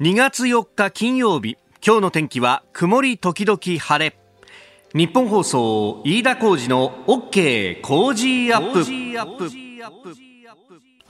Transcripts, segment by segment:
2月4日金曜日今日の天気は曇り時々晴れ。日本放送飯田浩二の OK 工事アップ。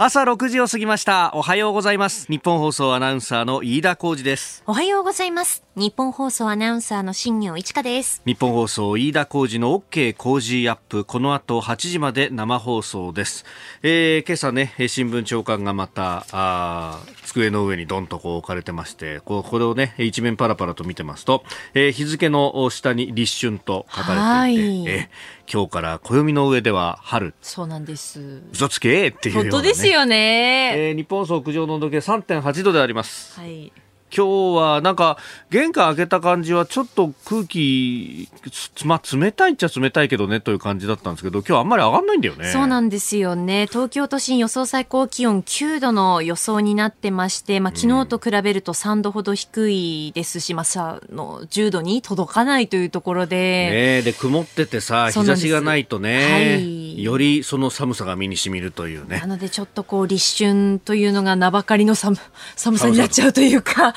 朝6時を過ぎました。おはようございます。日本放送アナウンサーの飯田浩二です。おはようございます。日本放送アナウンサーの新業一華です。日本放送飯田浩二の OK 工事アップ。この後8時まで生放送です、えー、今朝ね新聞長官がまたあ机の上にどんとこう置かれてましてここれをね一面パラパラと見てますと、えー、日付の下に立春と書かれていて、えー今日から暦の上では春。そうなんです。嘘つけっていうね、本当ですよね。えー、日本屋上の温度計3.8度であります。はい。今日はなんか玄関開けた感じはちょっと空気、まあ、冷たいっちゃ冷たいけどねという感じだったんですけど今日あんまり上がんないんだよね。そうなんですよね。東京都心予想最高気温9度の予想になってまして、まあ、昨日と比べると3度ほど低いですし、まあ、さの10度に届かないというところで,、ね、で曇っててさ日差しがないとね、はい、よりその寒さが身にしみるというね。なのでちょっとこう立春というのが名ばかりの寒 寒さになっちゃうというか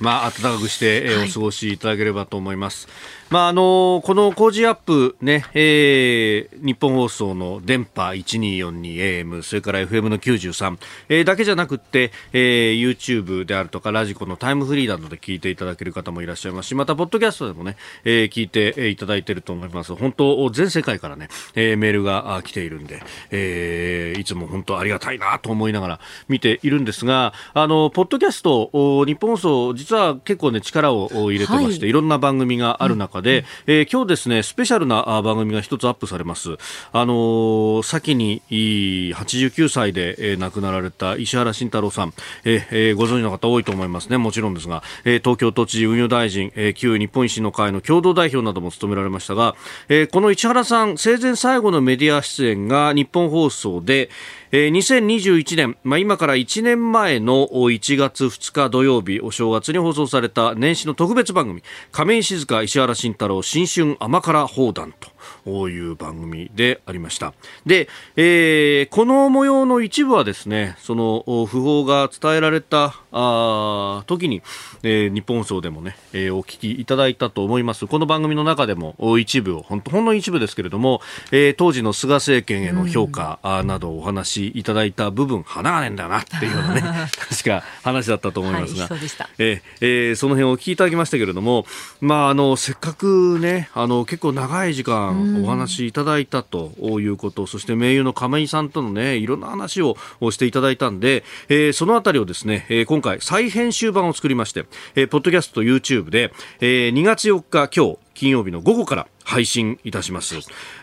まあ、暖かくして、えー、お過ごしいただければと思います。はいまああのこの工事アップね、えー、日本放送の電波 1242AM それから FM の93、えー、だけじゃなくて、えー、YouTube であるとかラジコのタイムフリーなどで聞いていただける方もいらっしゃいますしまたポッドキャストでもね、えー、聞いていただいていると思います。本当全世界からね、えー、メールが来ているんで、えー、いつも本当ありがたいなと思いながら見ているんですがあのポッドキャスト日本放送実は結構ね力を入れてまして、はい、いろんな番組がある中で、えー、今日ですねスペシャルな番組が一つアップされます。あのー、先に89歳で、えー、亡くなられた石原慎太郎さん、えーえー、ご存知の方多いと思いますね。もちろんですが、えー、東京都知事運輸大臣、えー、旧日本維新の会の共同代表なども務められましたが、えー、この石原さん生前最後のメディア出演が日本放送で、えー、2021年、まあ、今から1年前の1月2日土曜日お正月に放送された年始の特別番組亀井静香石原慎太郎新春甘辛砲弾と。いう番組でありました。で、えー、この模様の一部はですね、その訃報が伝えられたあ時に、えー、日本放送でもね、えー、お聞きいただいたと思います。この番組の中でも一部を、ほんほんの一部ですけれども、えー、当時の菅政権への評価、うん、などをお話しいただいた部分、花がねえんだなっていうようなね、確か話だったと思いますが、はい、そえー、えー、その辺をお聞きいただきましたけれども、まあ、あの、せっかくね、あの、結構長い時間、お話いただいたということ、そして名誉の亀井さんとのね、いろんな話をしていただいたんで、えー、そのあたりをですね、えー、今回再編集版を作りまして、えー、ポッドキャストと YouTube で、えー、2月4日今日、金曜日の午後から配信いたします。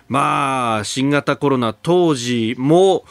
まあ、新型コロナ当時も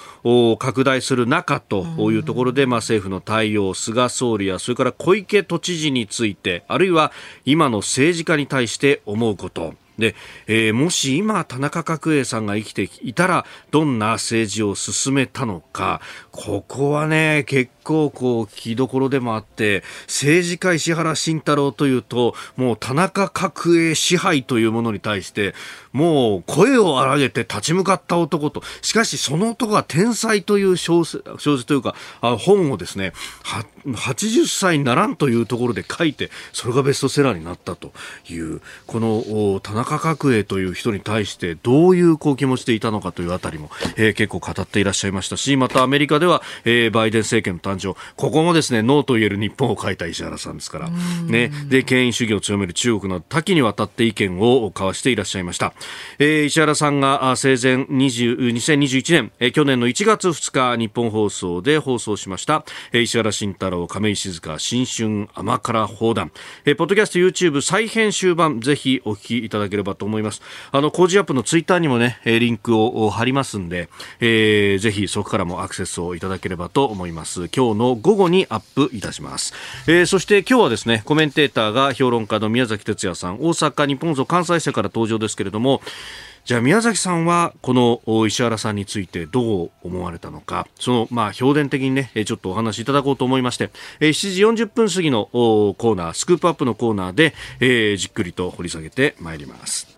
拡大する中というところで、まあ、政府の対応、菅総理やそれから小池都知事について、あるいは今の政治家に対して思うこと、で、えー、もし今田中角栄さんが生きていたらどんな政治を進めたのか。ここはね結構こう聞きどころでもあって政治家石原慎太郎というともう田中角栄支配というものに対してもう声を荒げて立ち向かった男と。しかしその男が天才という小説小説というかあ本をですね80歳にならんというところで書いてそれがベストセラーになったというこの田中角栄という人に対してどういうこう気持ちでいたのかというあたりも、えー、結構語っていらっしゃいましたしまたアメリカでは、えー、バイデン政権の誕生。ここもですねノーと言える日本を書いた石原さんですから、ね、で権威主義を強める中国など多岐にわたって意見を交わしていらっしゃいました、えー、石原さんが生前20 2021年、えー、去年の1月2日日本放送で放送しました、えー、石原慎太郎亀井静香新春甘辛砲弾、えー、ポッドキャスト YouTube 再編集版ぜひお聞きいただければと思います。あの工事アップのツイッターにもねリンクを貼りますんで、えー、ぜひそこからもアクセスをいただければと思います。今日の午後にアップいたします、えー、そして今日はですねコメンテーターが評論家の宮崎哲也さん大阪日本放送関西社から登場ですけれどもじゃあ宮崎さんはこの石原さんについてどう思われたのか。そのまあ評伝的にねちょっとお話いただこうと思いまして7時40分過ぎのコーナースクープアップのコーナーで、え、じっくりと掘り下げてまいります。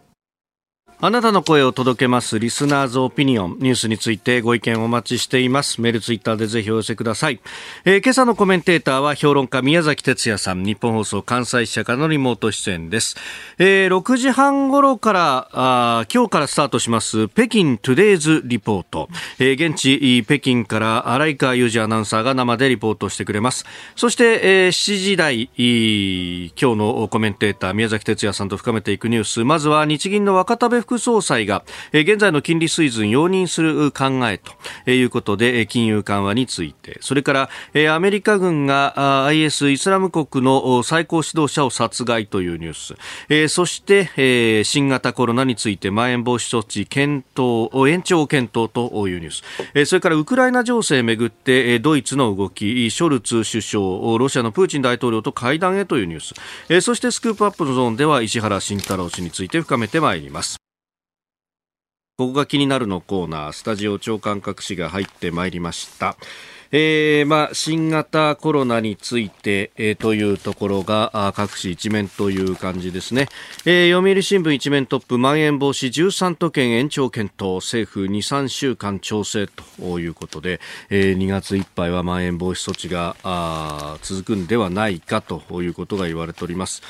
あなたの声を届けますリスナーズオピニオンニュースについてご意見お待ちしています。メールツイッターでぜひお寄せください、えー、今朝のコメンテーターは評論家宮崎哲也さん日本放送関西支社からのリモート出演です、えー、6時半頃からあ今日からスタートします北京トゥデイズリポート、えー、現地北京から荒井川裕二アナウンサーが生でリポートしてくれます。そして、えー、7時台今日のコメンテーター宮崎哲也さんと深めていくニュース。まずは日銀の若田部副総裁が、現在の金利水準容認する考えということで、金融緩和について、それから、アメリカ軍が IS イスラム国の最高指導者を殺害というニュース、そして、新型コロナについてまん延防止措置検討、延長検討というニュース、それからウクライナ情勢めぐって、ドイツの動き、ショルツ首相、ロシアのプーチン大統領と会談へというニュース、そしてスクープアップのゾーンでは石原慎太郎氏について深めてまいります。ここが気になるのコーナー、スタジオ長官隠しが入ってまいりました。えーまあ、新型コロナについて、えー、というところが各紙一面という感じですね、えー、読売新聞一面トップまん延防止13都県延長検討政府2、3週間調整ということで、えー、2月いっぱいはまん延防止措置が続くんではないかということが言われております。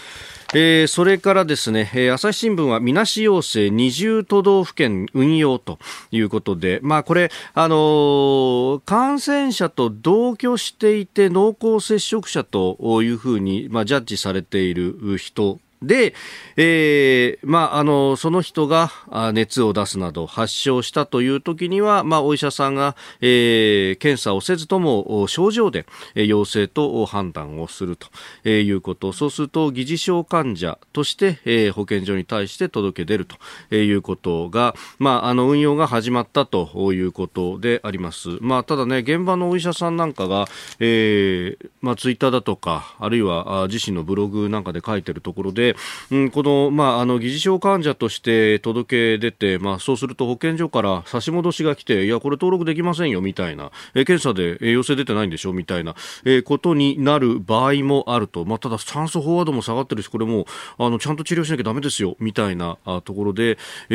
えー、それからですね、えー、朝日新聞はみなし要請20都道府県運用ということで、まあこれ、あのー、感染者と同居していて濃厚接触者というふうに、まあ、ジャッジされている人で、えー、まあ、あの、その人が熱を出すなど発症したという時には、まあ、お医者さんが、えー、検査をせずとも症状で陽性と判断をするということ。そうすると、疑似症患者として、えー、保健所に対して届け出るということが、まあ、あの、運用が始まったということであります。まあ、ただね、現場のお医者さんなんかが、えー、まあ、ツイッターだとか、あるいは自身のブログなんかで書いてるところで、でうん、この、まあ、あの、疑似症患者として届け出て、まあ、そうすると保健所から差し戻しが来て、いや、これ登録できませんよ、みたいな、え検査で、え陽性出てないんでしょ、みたいな、えことになる場合もあると。まあ、ただ、酸素飽和度も下がってるし、これも、あの、ちゃんと治療しなきゃダメですよ、みたいなところで、え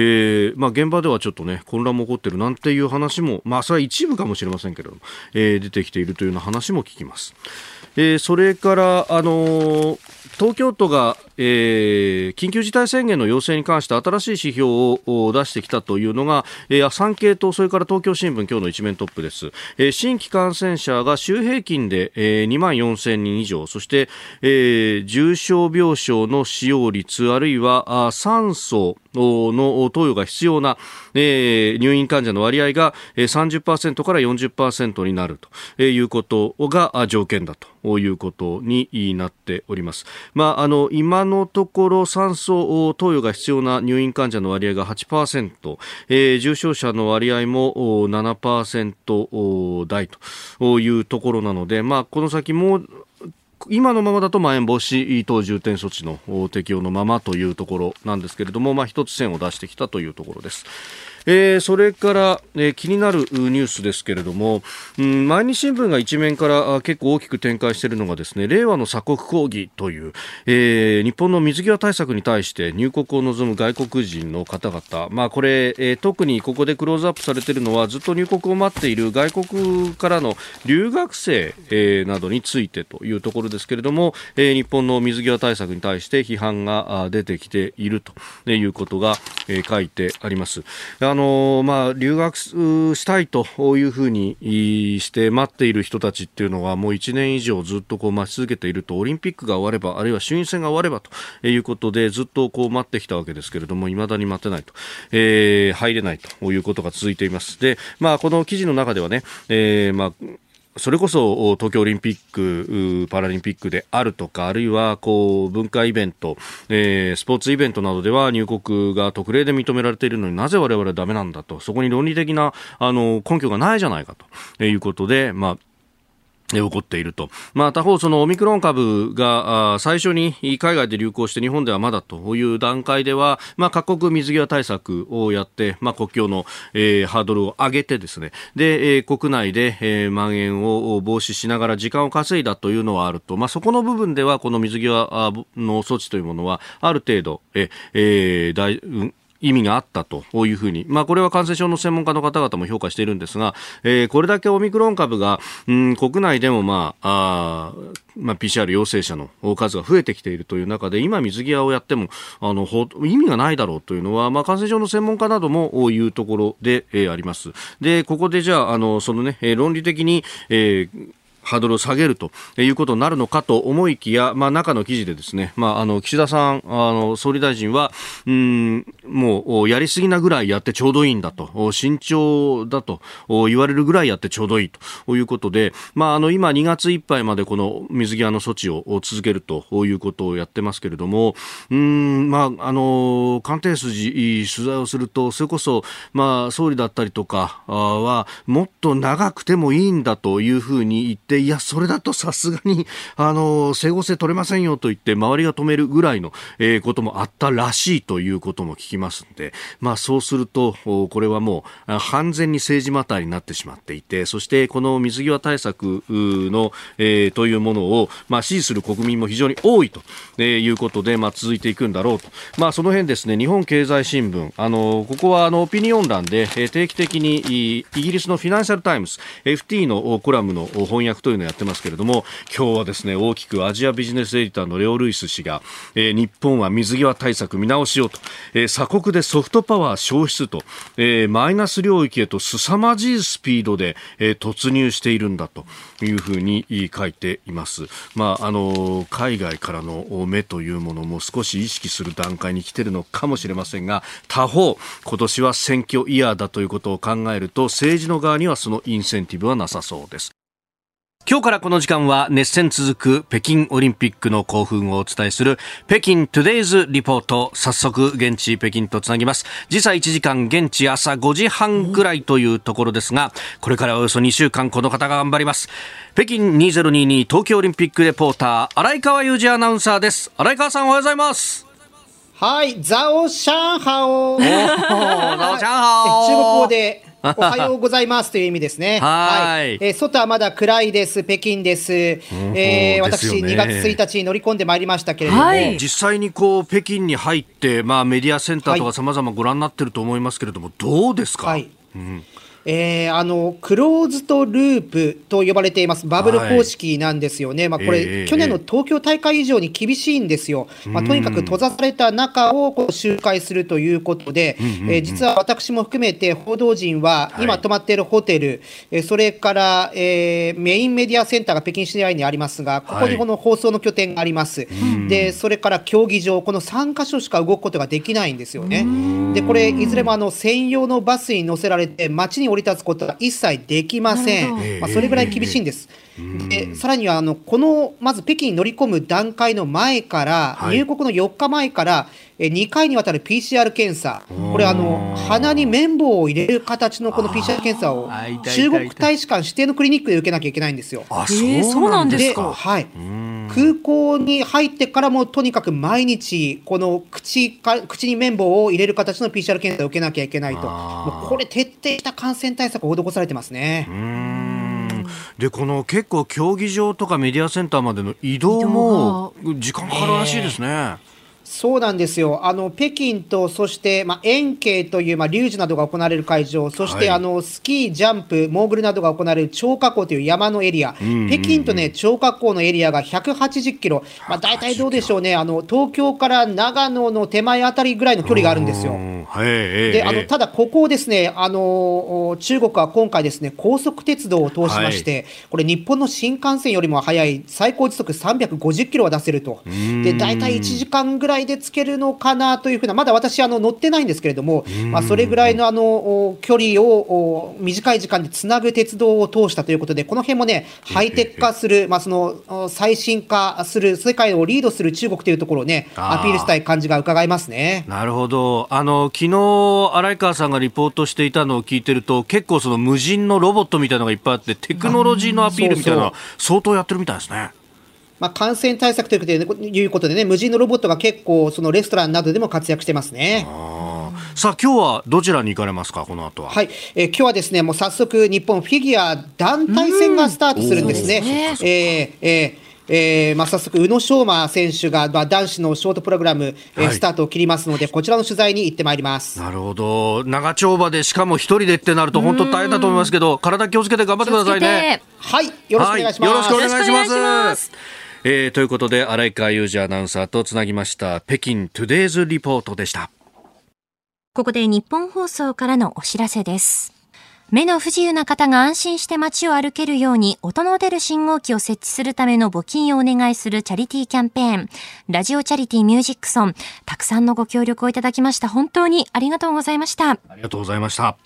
ー、まあ、現場ではちょっとね、混乱も起こってるなんていう話も、まあ、それは一部かもしれませんけれども、えー、出てきているというような話も聞きます。えー、それから、あの、東京都が、えー、緊急事態宣言の要請に関して新しい指標を出してきたというのが、えー、産経とそれから東京新聞今日の一面トップです、えー、新規感染者が週平均で、えー、2万4000人以上。そして、えー、重症病床の使用率あるいはあ酸素の投与が必要な、えー、入院患者の割合が30%から40%になるということが条件だということになっております。まあ、あの今のところ酸素投与が必要な入院患者の割合が8%、えー、重症者の割合も7%台というところなので、まあ、この先も今のままだとまん延防止等重点措置の適用のままというところなんですけれども、まあ、一つ線を出してきたというところです。えー、それから、えー、気になるニュースですけれども、うん、毎日新聞が一面から結構大きく展開しているのがですね令和の鎖国抗議という、えー、日本の水際対策に対して入国を望む外国人の方々、まあ、これ、えー、特にここでクローズアップされているのはずっと入国を待っている外国からの留学生、えー、などについてというところですけれども、えー、日本の水際対策に対して批判が出てきているということが、えー、書いてあります。あのまあ、留学したいというふうにして待っている人たちっていうのはもう1年以上ずっとこう待ち続けているとオリンピックが終わればあるいは衆院選が終わればということでずっとこう待ってきたわけですけれども未だに待てないと、えー、入れないということが続いています。で、まあ、この記事の中ではね、えーまあそれこそ東京オリンピック・パラリンピックであるとか、あるいはこう文化イベント、えー、スポーツイベントなどでは入国が特例で認められているのになぜ我々はダメなんだと、そこに論理的なあの根拠がないじゃないかということで、まあ、起こっていると。まあ、他方、そのオミクロン株が最初に海外で流行して日本ではまだという段階では、まあ、各国水際対策をやって、まあ、国境の、えー、ハードルを上げてですね、で、えー、国内で、えー、蔓延を防止しながら時間を稼いだというのはあると。まあ、そこの部分では、この水際の措置というものは、ある程度、え、えー、大、意味があったというふうに、まあ、これは感染症の専門家の方々も評価しているんですが、えー、これだけオミクロン株が、うん、国内でも、まあ、あまあ、PCR 陽性者の数が増えてきているという中で、今水際をやっても、あの、意味がないだろうというのは、まあ、感染症の専門家なども言うところで、えー、あります。で、ここでじゃあ、あの、そのね、論理的に、えーハードルを下げるということになるのかと思いきや、まあ、中の記事でですね、まあ、あの岸田さんあの総理大臣はうんもうやりすぎなぐらいやってちょうどいいんだと慎重だと言われるぐらいやってちょうどいいということで、まあ、あの今2月いっぱいまでこの水際の措置を続けるということをやってますけれどもうん、まあ、あの官邸筋取材をするとそれこそ、まあ、総理だったりとかはもっと長くてもいいんだというふうに言って、いや、それだとさすがに、あの、整合性取れませんよと言って、周りが止めるぐらいの、えー、こともあったらしいということも聞きますんで、まあ、そうすると、これはもう、完全に政治マターになってしまっていて、そして、この水際対策の、えー、というものを、まあ、支持する国民も非常に多いと、え、いうことで、まあ、続いていくんだろうと。まあ、その辺ですね、日本経済新聞、あの、ここは、あの、オピニオン欄で、え、定期的に、イギリスのフィナンシャルタイムズ、FT のコラムの翻訳というのをやってますけれども今日はですね大きくアジアビジネスエディターのレオ・ルイス氏が、えー、日本は水際対策見直しようと、えー、鎖国でソフトパワー消失と、えー、マイナス領域へと凄まじいスピードで、えー、突入しているんだというふうに書いています。まあ、あの海外からの目というものも少し意識する段階に来ているのかもしれませんが他方今年は選挙イヤーだということを考えると政治の側にはそのインセンティブはなさそうです。今日からこの時間は熱戦続く北京オリンピックの興奮をお伝えする北京トゥデイズリポート早速現地北京とつなぎます時差1時間現地朝5時半ぐらいというところですがこれからおよそ2週間この方が頑張ります北京2022東京オリンピックレポーター荒井川裕二アナウンサーです荒井川さんおはようございますはい、ザオシャンハオ。ザオシャンハオ。中国語でおはようございますという意味ですね。はい。えー、外はまだ暗いです。北京です。えー、私、2月1日に乗り込んでまいりましたけれども。はい、実際にこう、北京に入って、まあメディアセンターとかさまざまご覧になってると思いますけれども、どうですか？はい。うんえー、あのクローズドループと呼ばれています。バブル方式なんですよね、はい、まあ、これ、えー、去年の東京大会以上に厳しいんですよ、まあ、とにかく閉ざされた中をこう周回するということで、えー、実は私も含めて報道陣は、今泊まっているホテル、はい、それから、えー、メインメディアセンターが北京市内にありますが、ここにこの放送の拠点があります、はい、でそれから競技場、この3か所しか動くことができないんですよね。でこれいずれもあの専用のバスに乗せられて街に降り立つことは一切できません、まあ、それぐらい厳しいんです。でさらにはあのこのまず北京に乗り込む段階の前から、はい、入国の4日前から2回にわたる PCR 検査、これあの、鼻に綿棒を入れる形のこの PCR 検査を中国大使館指定のクリニックで受けなきゃいけないんですよ。あそうなんですか？はい、空港に入ってからもとにかく毎日、この口か口に綿棒を入れる形の PCR 検査を受けなきゃいけないと、もうこれ、徹底した感染対策を施されてますね。でこの結構競技場とかメディアセンターまでの移動も時間かかるらしいですね。そうなんですよ。あの、北京と、そして、まあ、円形という、まあ、リュージュなどが行われる会場、そして、はい、あの、スキー、ジャンプ、モーグルなどが行われる張家口という山のエリア、北京とね、張家口のエリアが180キロ、まあ、大体どうでしょうね、あの、東京から長野の手前あたりぐらいの距離があるんですよ。で、あの、ただ、ここをですね、あの、中国は今回ですね、高速鉄道を通しまして、はい、これ、日本の新幹線よりも速い最高時速350キロは出せると。で、大体1時間ぐらいいでつけるのかなというふうな、まだ私、あの乗ってないんですけれども、まあ、それぐらいのあの距離を短い時間でつなぐ鉄道を通したということで、この辺もね、ハイテク化する、まあ、その最新化する、世界をリードする中国というところをね、アピールしたい感じが伺えますね。なるほど、あの昨日荒井川さんがリポートしていたのを聞いてると、結構、その無人のロボットみたいなのがいっぱいあって、テクノロジーのアピールみたいなの相当やってるみたいですね。まあ、感染対策ということでね、無人のロボットが結構、そのレストランなどでも活躍してますね。さあ、今日はどちらに行かれますか、この後は？はい、えー、今日はですね、もう早速、日本フィギュア団体戦がスタートするんですね。えー、えーえーまあ、早速、宇野昌磨選手が、まあ、男子のショートプログラム、えーはいスタートを切りますので、こちらの取材に行ってまいります。なるほど。長丁場でしかも一人でってなると本当大変だと思いますけど、体気をつけて頑張ってくださいね。はい、よろしくお願いします。はよろしくお願いします。よろしくお願いしますえーということで、荒井川裕二アナウンサーとつなぎました、北京トゥデイズリポートでした。ここで日本放送からのお知らせです。目の不自由な方が安心して街を歩けるように音の出る信号機を設置するための募金をお願いするチャリティーキャンペーン、ラジオチャリティーミュージックソン、たくさんのご協力をいただきました。本当にありがとうございました。ありがとうございました。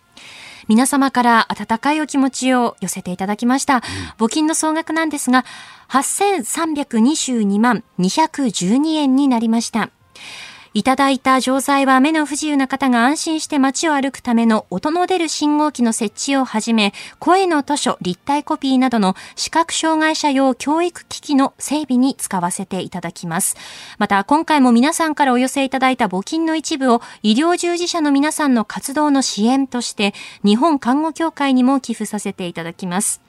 皆様から温かいお気持ちを寄せていただきました。募金の総額なんですが、8322万212円になりました。いただいた錠剤は目の不自由な方が安心して街を歩くための音の出る信号機の設置をはじめ、声の図書、立体コピーなどの視覚障害者用教育機器の整備に使わせていただきます。また、今回も皆さんからお寄せいただいた募金の一部を医療従事者の皆さんの活動の支援として、日本看護協会にも寄付させていただきます。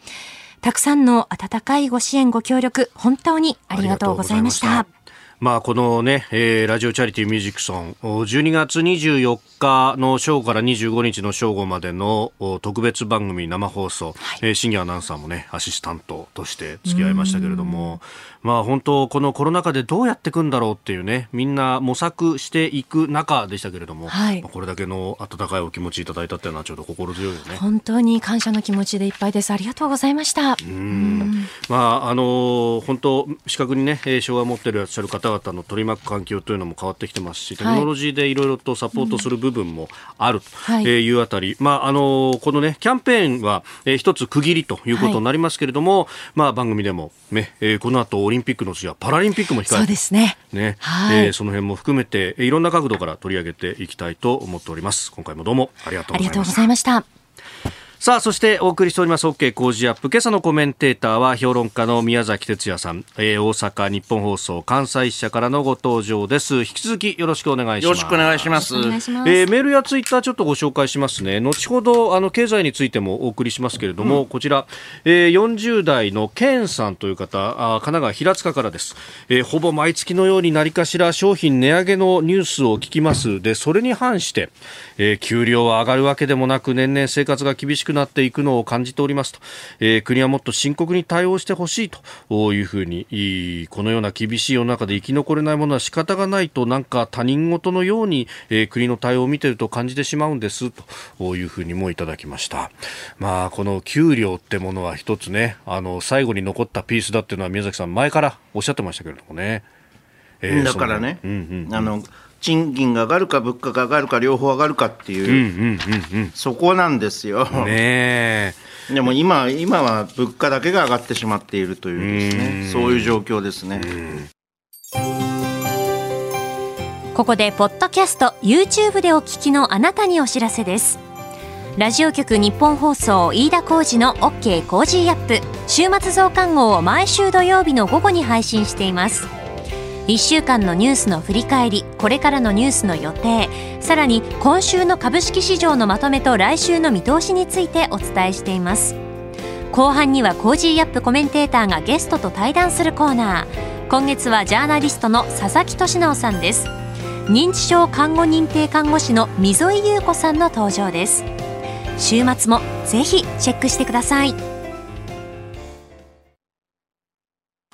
たくさんの温かいご支援ご協力、本当にありがとうございました。まあ、このね、えーラジオチャリティーミュージックソン、お12月24日の正午から25日の正午までのお特別番組生放送、えー深夜アナウンサーもね、アシスタントとして付き合いましたけれども、まあ本当、このコロナ禍でどうやっていくんだろうっていうね、みんな模索していく中でしたけれども、はいまあこれだけの温かいお気持ちいただいたっていうのはちょっと心強いよね。本当に感謝の気持ちでいっぱいです。ありがとうございました。うんまああの本当視覚にねえー障害を持っていらっしゃる方々の取り巻く環境というのも変わってきてますしテクノロジーでいろいろとサポートする部分もあるとはいうあたり、まああのこのねキャンペーンは、えー一つ区切りということになりますけれども、まあ番組でもね、えーこの後オリンピックの次はパラリンピックも控そうえてですね。ね、はいえーその辺も含めてえーいろんな角度から取り上げていきたいと思っております。今回もどうもありがとうございました。さあ、そしてお送りしております OK 工事アップ。今朝のコメンテーターは評論家の宮崎哲也さん、えー大阪日本放送関西支社からのご登場です。引き続きよろしくお願いします。よろしくお願いします。えーメールやツイッターちょっとご紹介しますね。後ほどあの経済についてもお送りしますけれども、こちら、えー40代のケンさんという方、あ神奈川平塚からです、えーほぼ毎月のように何かしら商品値上げのニュースを聞きます。で、それに反して、えー給料は上がるわけでもなく年々生活が厳しくなっていくのを感じておりますと、えー国はもっと深刻に対応してほしいというふうにこのような厳しい世の中で生き残れないものは仕方がないとなんか他人事のように、えー国の対応を見ていると感じてしまうんですというふうにもいただきました。まあこの給料ってものは一つねあの最後に残ったピースだっていうのは宮崎さん前からおっしゃってましたけれどもね、えーだからね、そのうんうん。あの賃金が上がるか物価が上がるか両方上がるかっていう、うんうんうんそこなんですよ。うんねえ。でも今今は物価だけが上がってしまっているというですね、そういう状況ですね。ここで、ポッドキャスト、YouTube でお聞きのあなたにお知らせです。ラジオ局日本放送飯田浩二の OK コージーアップ。週末増刊号を毎週土曜日の午後に配信しています1週間のニュースの振り返りこれからのニュースの予定さらに今週の株式市場のまとめと来週の見通しについてお伝えしています。後半には Cozy up コメンテーターがゲストと対談するコーナー。今月はジャーナリストの佐々木俊尚さんです。認知症看護認定看護師の溝井優子さんの登場です。週末もぜひチェックしてください。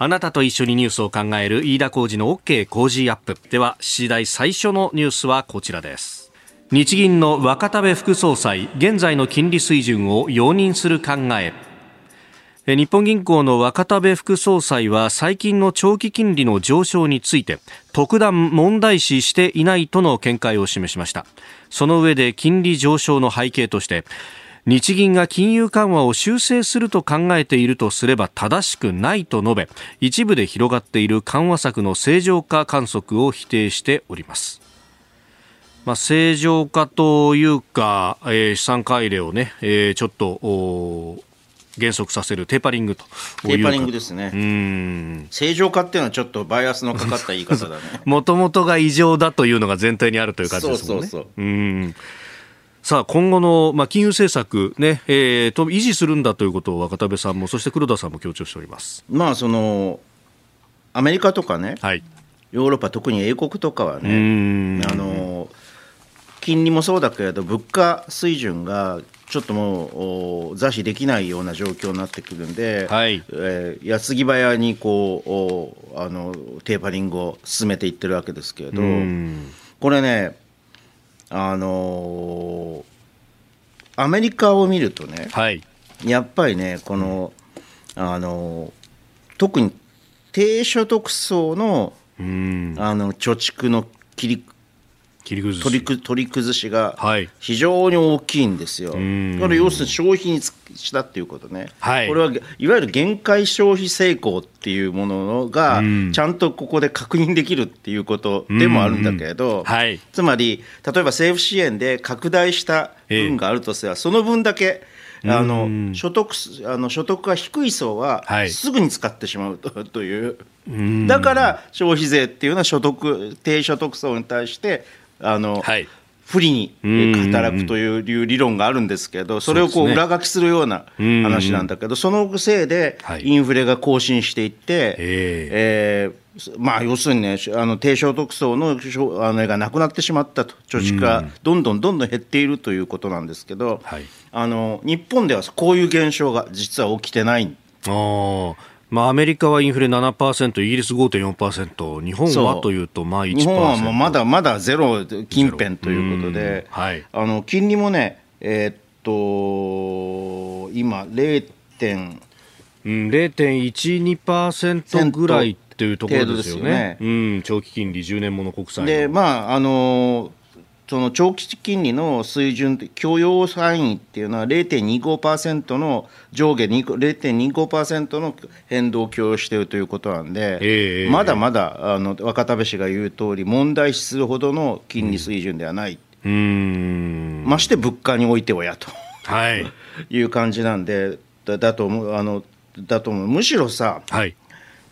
あなたと一緒にニュースを考える飯田浩二の OK 工事アップ。では、次第最初のニュースはこちらです。日銀の若田部副総裁、現在の金利水準を容認する考え。え日本銀行の若田部副総裁は最近の長期金利の上昇について特段問題視していないとの見解を示しましたその上で金利上昇の背景として日銀が金融緩和を修正すると考えているとすれば正しくないと述べ一部で広がっている緩和策の正常化観測を否定しておりますまあ、正常化というか、えー資産改良をね、えーちょっと減速させるテーパリングとテーパリングですねう。ん正常化っていうのはちょっとバイアスのかかった言い方だね。もともとが異常だというのが前提にあるという感じですもんね。そうそうそううんさあ今後の、まあ、金融政策、ねえーと維持するんだということを若田部さんもそして黒田さんも強調しております。まあそのアメリカとかね、はい。ヨーロッパ、特に英国とかはうね、ん。あの金利もそうだけれど、物価水準がちょっともうお座視できないような状況になってくるんで、はいえー矢継ぎ早にこうおあのテーパリングを進めていってるわけですけれど、うん。これね、あのアメリカを見るとね、はい。やっぱりね、この、あの特に低所得層のうん。あの貯蓄の切り。取りく取り崩しがはい。非常に大きいんですよ。ん。これ要するに消費につしたっていうことね、はい。これはいわゆる限界消費成功っていうものがうん。ちゃんとここで確認できるっていうことでもあるんだけれど、はい。つまり例えば政府支援で拡大した分があるとすれば、その分だけあのうん。所得あの所得が低い層ははい。すぐに使ってしまうと という、うん。だから消費税っていうのは所得低所得層に対してあの、はい。不利にうん働くという理論があるんですけど、それをこそう裏書きするような話なんだけど、そのせいではい。インフレが更新していって、ええ。ーまあ、要するにね、あの低所得層のあのがなくなってしまったと、貯蓄がどんどんどんどん減っているということなんですけど、はい。あの日本ではこういう現象が実は起きてない。ああ。まあ、アメリカはインフレ7%、イギリス5.4%、日本はというと、まあ1%。日本はもうまだまだゼロ近辺ということで、うんはいあの金利もね、えーっと今 0. 点うん、0.12%ぐらいっていうところですよね。程度ですうん、長期金利10年もの国債の。で、まああのその長期金利の水準許容範囲っていうのは0.25%の上下に0.25%の変動を許容しているということなんで、ええまだまだあの若田部氏が言う通り、問題視するほどの金利水準ではない、うーん。まして物価においてはやと。はい。いう感じなんで、だだと思うあのだと思う、むしろさ、はい。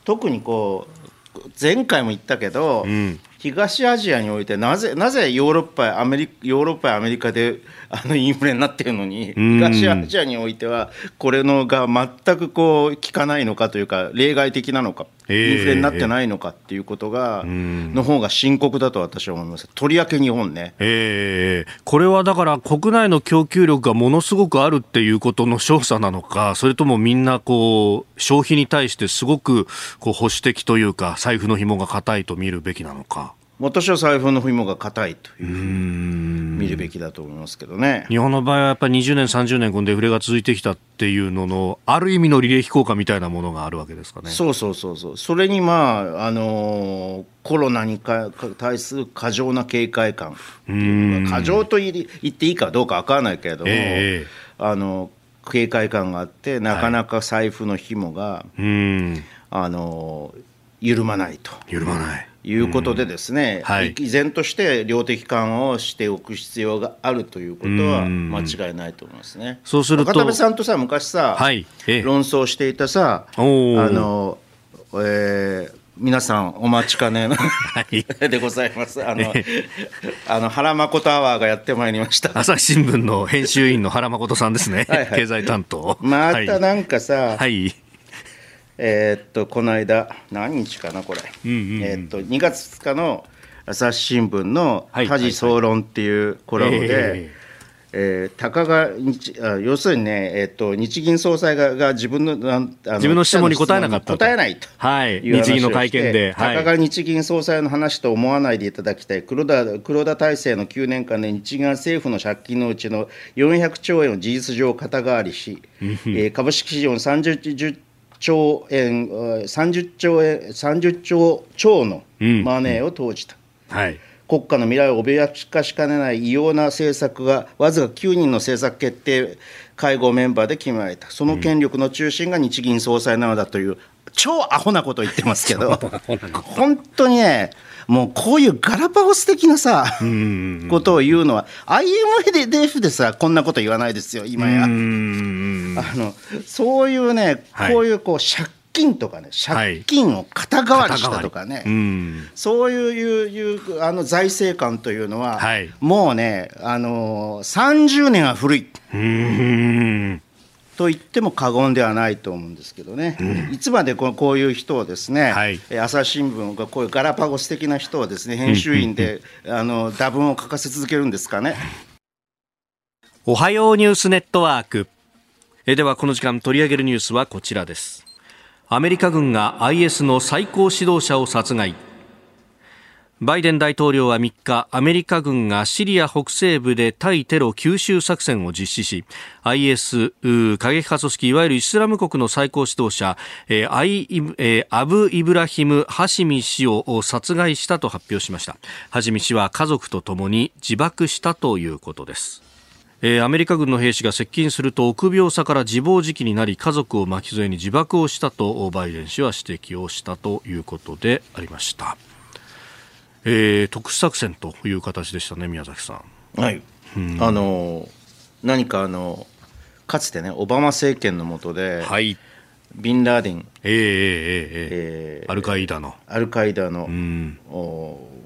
特にこう、前回も言ったけど、うん。東アジアにおいてなぜ、なぜヨーロッパやアメリヨーロッパやアメリカであのインフレになってるのに、うん。東アジアにおいては、これのが全くこう効かないのかというか、例外的なのか、ええインフレになってないのかっていうことが、んの方が深刻だと私は思います。とりわけ日本ね。ええこれはだから国内の供給力がものすごくあるっていうことの証左なのか、それともみんなこう、消費に対してすごくこう保守的というか、財布の紐が固いと見るべきなのか。私は財布の紐が硬いといううーん。見るべきだと思いますけどね。日本の場合はやっぱり20年、30年、このデフレが続いてきたっていうのの、ある意味の履歴効果みたいなものがあるわけですかね。そうそうそうそう、それにまあ、あのーコロナにかか対する過剰な警戒感過剰と言っていいかどうかわからないけれども、ええあの警戒感があって、なかなか財布の紐が、うーん。あの緩まないと。緩まない。いうことでですね、はい依然として量的緩和をしておく必要があるということはうん間違いないと思いますね。そうすると部さんとさ昔さ、はいええ論争していたさ、あの、えー皆さんお待ちかねの いでございます。あの、あの原誠アワーがやってまいりました。朝日新聞の編集員の原誠さんですね。はいはい経済担当。まはいたなんかさ、はい。えーっとこの間何日かなこれ、うんうんうん。えーっと2月2日の朝日新聞のはい「家事総論」っていうコラムで、ええ。ー、たかが要するにね、えーっと日銀総裁がが自分のあの自分の質問に答えなかった。と答えないと。はい。日銀の会見で。してたかが日銀総裁の話と思わないでいただきたい、黒田黒田体制の9年間で日銀は政府の借金のうちの400兆円を事実上肩代わりし、えー株式市場の30兆円、えー30兆円、30兆超のうんマネーを投じた。はい。国家の未来を脅かしかねない異様な政策がわずか9人の政策決定会合メンバーで決められた、その権力の中心が日銀総裁なのだという、超アホなこと言ってますけど、本当にね、もうこういうガラパゴス的なさ、うん。ことを言うのは、IMF でさ、こんなこと言わないですよ、今や。うん。あのそういうね、はいこういうこう借金とかね、借金を肩代わりしたとかね。うん。そういういういうあの財政観というのは、はいもうね、あのー30年は古いうん。と言っても過言ではないと思うんですけどね、うん、いつまでここういう人をですね、はい、朝日新聞がこういうガラパゴス的な人をですね編集員で、あの打分を書かせ続けるんですかね。おはようニュースネットワーク。えではこの時間取り上げるニュースはこちらです。アメリカ軍が IS の最高指導者を殺害バイデン大統領は3日、アメリカ軍がシリア北西部で対テロ吸収作戦を実施し、IS 過激派組織いわゆるイスラム国の最高指導者、えーアイえー、アブ・イブラヒム・ハシミ氏を殺害したと発表しました。ハシミ氏は家族と共に自爆したということです。えー、アメリカ軍の兵士が接近すると臆病さから自暴自棄になり家族を巻き添えに自爆をしたとバイデン氏は指摘をしたということでありました。えー、特殊作戦という形でしたね、宮崎さん。はい、うん、あの何かあのかつてね、オバマ政権の下で、はい、ビンラーディン、えーえーえー、アルカイダの、アルカイダの、うん、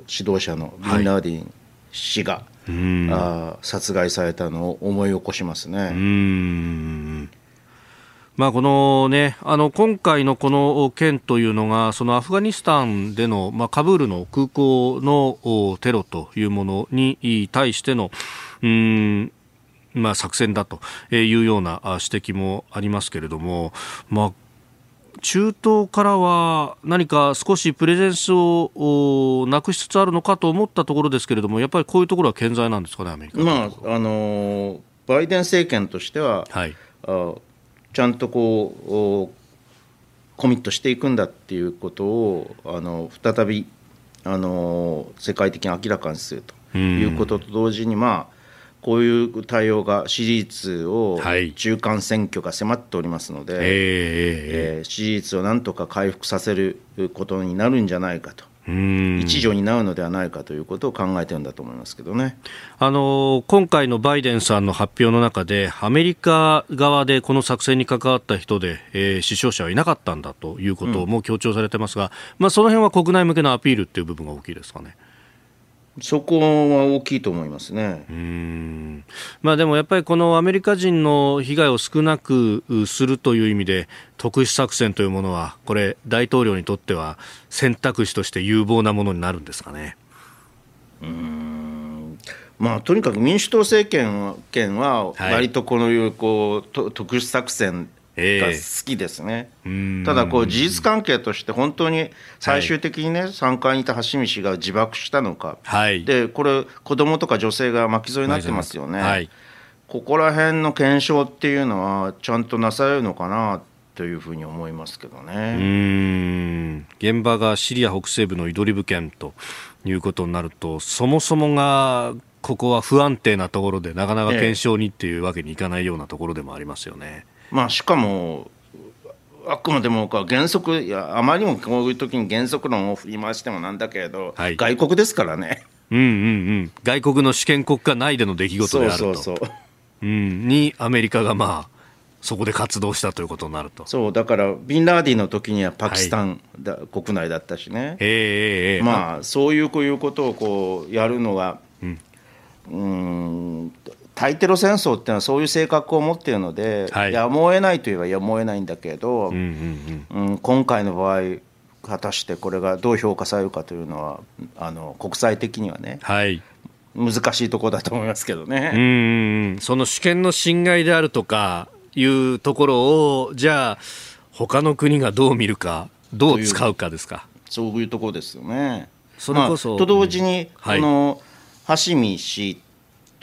指導者のビンラーディン氏が、はい、あ殺害されたのを思い起こしますね。うんまあ、このね、あの今回のこの件というのが、そのアフガニスタンでの、まあ、カブールの空港のテロというものに対しての、うんまあ、作戦だというような指摘もありますけれども、まあ、中東からは何か少しプレゼンスをなくしつつあるのかと思ったところですけれども、やっぱりこういうところは健在なんですかね、アメリカ。まああのバイデン政権としては、はい、あちゃんとこうコミットしていくんだっていうことをあの再びあの世界的に明らかにするということと同時に、まあ、こういう対応が支持率を中間選挙が迫っておりますので、はい、えー、支持率をなんとか回復させることになるんじゃないかと。一助になるのではないかということを考えてるんだと思いますけどねあの今回のバイデンさんの発表の中で、アメリカ側でこの作戦に関わった人で、えー、死傷者はいなかったんだということも強調されてますが、うん、まあ、その辺は国内向けのアピールっていう部分が大きいですかね。そこは大きいと思いますね。うん。まあ、でもやっぱりこのアメリカ人の被害を少なくするという意味で特殊作戦というものはこれ大統領にとっては選択肢として有望なものになるんですかね。うん。まあ、とにかく民主党政権は割とこのいうこう、はい、特殊作戦が好きですね、えー、ただこう事実関係として本当に最終的にね、はい、3階にいた橋道が自爆したのか、はい、でこれ子供とか女性が巻き添えになってますよね、はい、ここら辺の検証っていうのはちゃんとなされるのかなというふうに思いますけどね。うん。現場がシリア北西部のイドリブ県ということになるとそもそもがここは不安定なところでなかなか検証にっていうわけにいかないようなところでもありますよね。ええまあ、しかもあくまでも原則いやあまりにもこういう時に原則論を振り回してもなんだけれど、はい、外国ですからね。うんうんうん、外国の主権国家内での出来事であると。そうそうそう、うん、にアメリカがまあそこで活動したということになると。そうだからビンラーディの時にはパキスタンだ、はい、国内だったしね、えー、まあそういうこういうことをこうやるのが、うん、うん対テロ戦争っていうのはそういう性格を持っているので、はい、やむを得ないといえばやむを得ないんだけど、うん、うんうん、今回の場合果たしてこれがどう評価されるかというのはあの国際的にはね、はい、難しいところだと思いますけどね。うんその主権の侵害であるとかいうところをじゃあ他の国がどう見るかどう使うかですか。そういうところですよね。それこそ、まあ、と同時に、うん。はい、このハシミ氏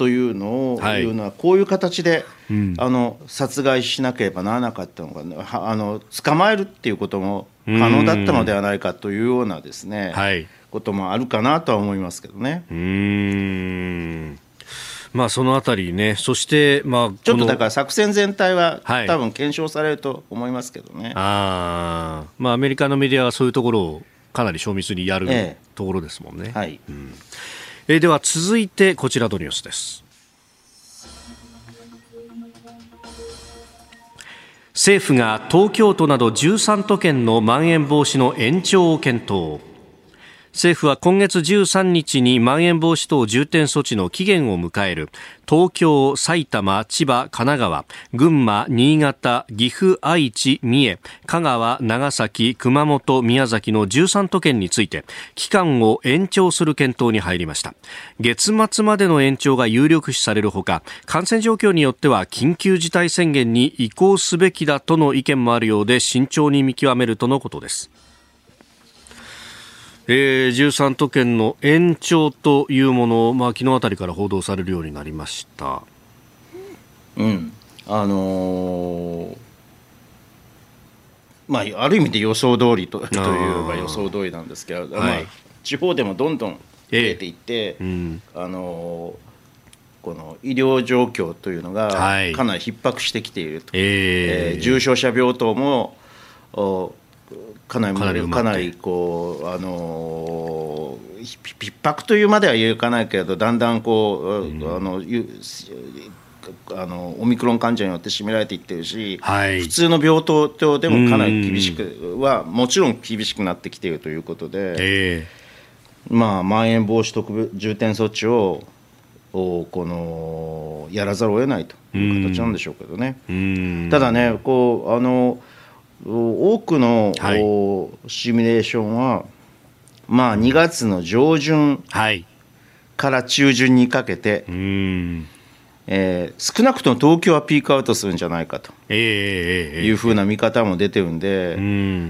というのを、はい、いうのはこういう形で、うん、あの殺害しなければならなかったのか、ね、あの捕まえるっていうことも可能だったのではないかというようなですね、はい、こともあるかなとは思いますけどね。うん。まあ、そのあたりね、そして、まあ、ちょっとだから作戦全体は、はい、多分検証されると思いますけどね。あまあ、アメリカのメディアはそういうところをかなり詳密にやる、ええ、ところですもんね。はい、うんえー、では続いてこちらのニュースです。政府が東京都など13都県のまん延防止の延長を検討。政府は今月13日にまん延防止等重点措置の期限を迎える。東京、埼玉、千葉、神奈川、群馬、新潟、岐阜、愛知、三重、香川、長崎、熊本、宮崎の13都県について期間を延長する検討に入りました。月末までの延長が有力視されるほか感染状況によっては緊急事態宣言に移行すべきだとの意見もあるようで慎重に見極めるとのことです。えー、13都県の延長というものを、まあ、昨日あたりから報道されるようになりました。うん、あのー、まあ、ある意味で予想通りとといえば予想通りなんですけど、まあ、地方でもどんどん増えていって、えーうん、あのーこの医療状況というのがかなり逼迫してきていると、はい、えー、重症者病棟もかなりかなりかなりこうあの逼迫というまでは言うかないけれどだんだんこう、うん、あのあのオミクロン患者によって占められていってるし、はい、普通の病棟でもかなり厳しくはもちろん厳しくなってきているということで、えー、まあまん延防止特別重点措置をこのやらざるを得ないという形なんでしょうけどね。ただねこうあの多くの、はい、シミュレーションは、まあ、2月の上旬から中旬にかけて、はいえー、少なくとも東京はピークアウトするんじゃないかというふうな見方も出てるんで、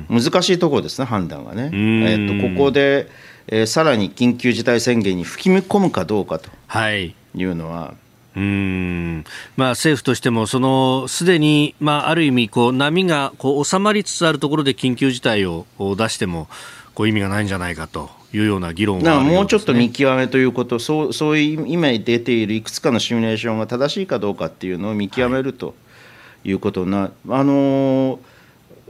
難しいところですね、判断がね。えー、とここで、えー、さらに緊急事態宣言に吹き込むかどうかというのは、うん。まあ、政府としても、そのすでに、まあ、ある意味こう、波がこう収まりつつあるところで緊急事態を出してもこう意味がないんじゃないかというような議論が、ね、もうちょっと見極めということ、そうそういう今出ているいくつかのシミュレーションが正しいかどうかっていうのを見極めるということな、はい、あの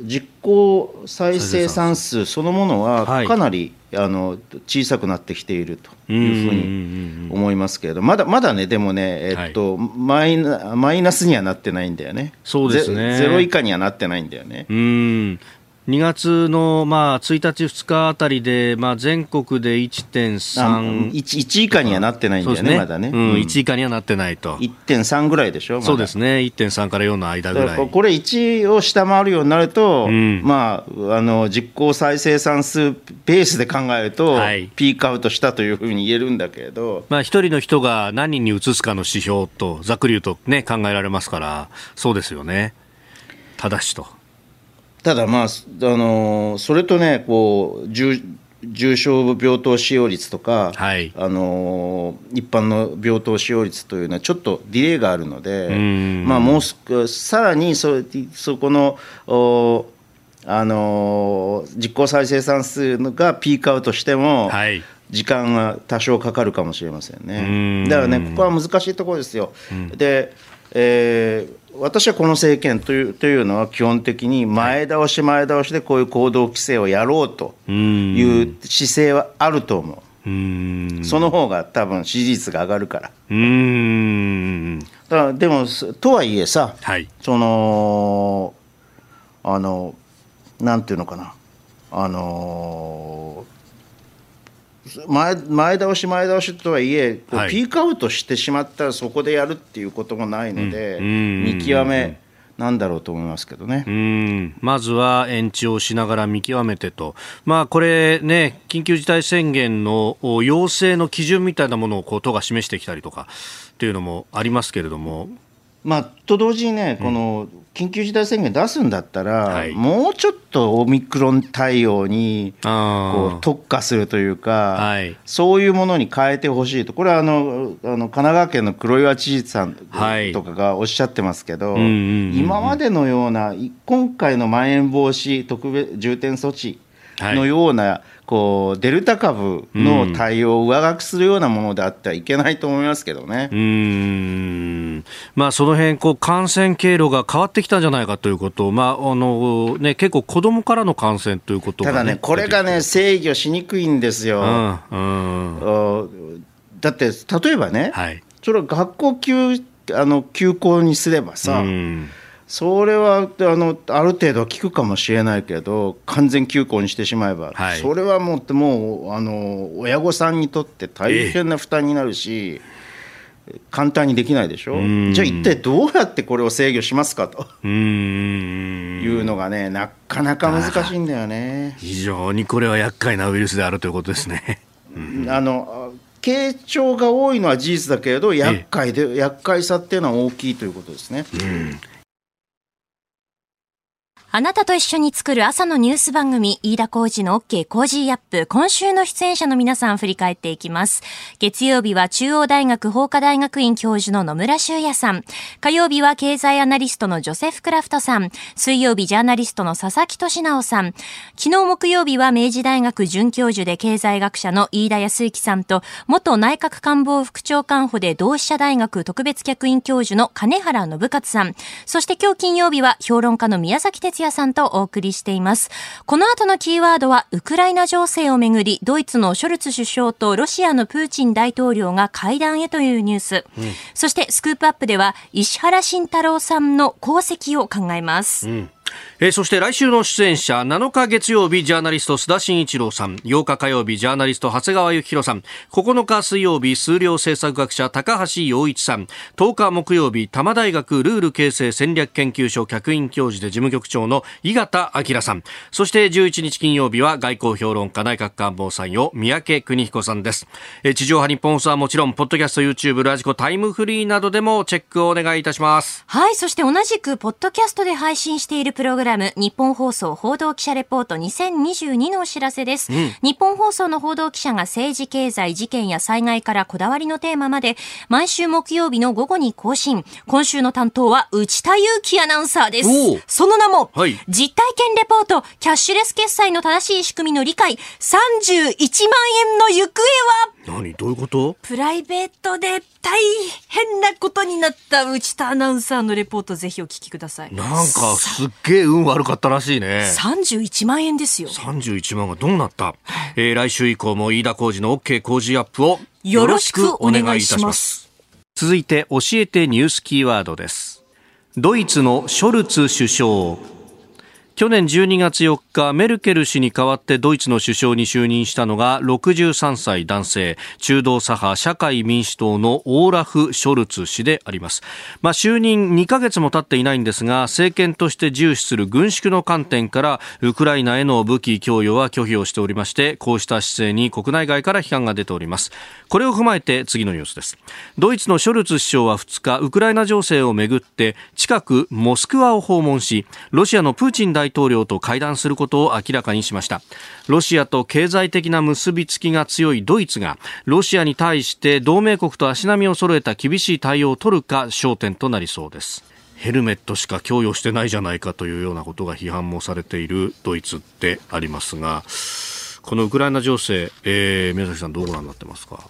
実行再生産数そのものはかなり、あの小さくなってきているというふうに思いますけれどまだまだねでもね、えっと、はい、マイナマイナスにはなってないんだよね。そうですね。ゼロ以下にはなってないんだよね。うん2月の、まあ、1日、2日あたりで、まあ、全国で1.3、1, 1以下にはなってないんだよね、ね。まだね、うん、1以下にはなってないと。1.3ぐらいでしょ、ま、そうですね、1.3から4の間ぐらい。これ、1を下回るようになると、うん、まあ、あの実効再生産数ベースで考えると、はい、ピークアウトしたというふうに言えるんだけれど、まあ、1人の人が何人に移すかの指標と、ざっくり言うと、ね、考えられますから、そうですよね、ただしと。ただまあ、あのそれとねこう重重症病棟使用率とか、はい、あの一般の病棟使用率というのはちょっとディレイがあるので、まあ、もうさらにそそこのおあの実効再生産数がピークアウトしても、はい、時間が多少かかるかもしれませんね。だからねここは難しいところですよ。で、えー私はこの政権というというのは基本的に前倒し前倒しでこういう行動規制をやろうという姿勢はあると思う。うその方が多分支持率が上がるから。うん。だからでもとはいえさ、はい、そのあのなんていうのかな。あの前前倒し前倒しとはいえ、はい、ピークアウトしてしまったらそこでやるっていうこともないので、うん、見極めなんだろうと思いますけどね。うん。まずは延長しながら見極めてと、まあ、これね、緊急事態宣言の要請の基準みたいなものをこう都が示してきたりとかっていうのもありますけれども。まあ、と同時にね、この緊急事態宣言出すんだったら、はい、もうちょっとオミクロン対応にこう特化するというか、はい、そういうものに変えてほしいと、これはあのあの神奈川県の黒岩知事さんとかがおっしゃってますけど、今までのような、今回のまん延防止特別重点措置のような、こうデルタ株の対応を上書きするようなものであってはいけないと思いますけどね。うん。まあ、その辺こう感染経路が変わってきたんじゃないかということ、まああのね、結構、子どもからの感染ということが、ね、ただね、これがね、制御しにくいんですよ。うんうん、だって、例えばね、はい、それは学校休あの休校にすればさ、うんそれはあのある程度は効くかもしれないけど完全休校にしてしまえば、はい。それはもうもうあの親御さんにとって大変な負担になるし、簡単にできないでしょ？ん。じゃあ一体どうやってこれを制御しますかと。いうのがねなかなか難しいんだよね。非常にこれは厄介なウイルスであるということですね。あの傾聴が多いのは事実だけれど厄介で、厄介さっていうのは大きいということですね。あなたと一緒に作る朝のニュース番組、飯田浩二の OK Cozy up。今週の出演者の皆さん振り返っていきます。月曜日は中央大学法科大学院教授の野村修也さん。火曜日は経済アナリストのジョセフ・クラフトさん。水曜日ジャーナリストの佐々木俊尚さん。昨日木曜日は明治大学准教授で経済学者の飯田康之さんと、元内閣官房副長官補で同志社大学特別客員教授の金原信勝さん。そして今日金曜日は評論家の宮崎哲也さんとお送りしています。この後のキーワードは、ウクライナ情勢をめぐり、ドイツのショルツ首相とロシアのプーチン大統領が会談へというニュース。そしてスクープアップでは、石原慎太郎さんの功績を考えます。えーそして来週の出演者、7日月曜日ジャーナリスト須田慎一郎さん、8日火曜日ジャーナリスト長谷川幸宏さん、9日水曜日数量政策学者高橋洋一さん、10日木曜日多摩大学ルール形成戦略研究所客員教授で事務局長の井形明さん、そして11日金曜日は外交評論家内閣官房参与三宅邦彦さんです。えー地上波日本放送はもちろん、ポッドキャスト、YouTube、ラジコ、タイムフリーなどでもチェックをお願いいたします。はい。そして同じく、ポッドキャストで配信しているプログラム、日本放送報道記者レポート2022のお知らせです。日本放送の報道記者が政治、経済、事件や災害からこだわりのテーマまで、毎週木曜日の午後に更新。今週の担当は、内田祐樹アナウンサーです。その名も、はい。実体験レポート、キャッシュレス決済の正しい仕組みの理解、31万円の行方は、何？どういうこと？プライベートで大変なことになった内田アナウンサーのレポートぜひお聞きください。なんかすっげえ運悪かったらしいね。31万円ですよ。31万がどうなった、えー来週以降も飯田浩二の OK 工事アップをよろしくお願いいたします続いて教えてニュースキーワードですドイツのショルツ首相去年12月4日メルケル氏に代わってドイツの首相に就任したのが63歳男性中道左派社会民主党のオーラフ・ショルツ氏であります、まあ、就任2ヶ月も経っていないんですが政権として重視する軍縮の観点からウクライナへの武器供与は拒否をしておりましてこうした姿勢に国内外から批判が出ております。これを踏まえて次のニュースです。ドイツのショルツ首相は2日ウクライナ情勢をめぐって近くモスクワを訪問しロシアのプーチン大統領と会談することを明らかにしました。ロシアと経済的な結びつきが強いドイツがロシアに対して同盟国と足並みを揃えた厳しい対応を取るか焦点となりそうです。ヘルメットしか供与してないじゃないかというようなことが批判もされているドイツでありますがこのウクライナ情勢、えー宮崎さんどうご覧になってますか？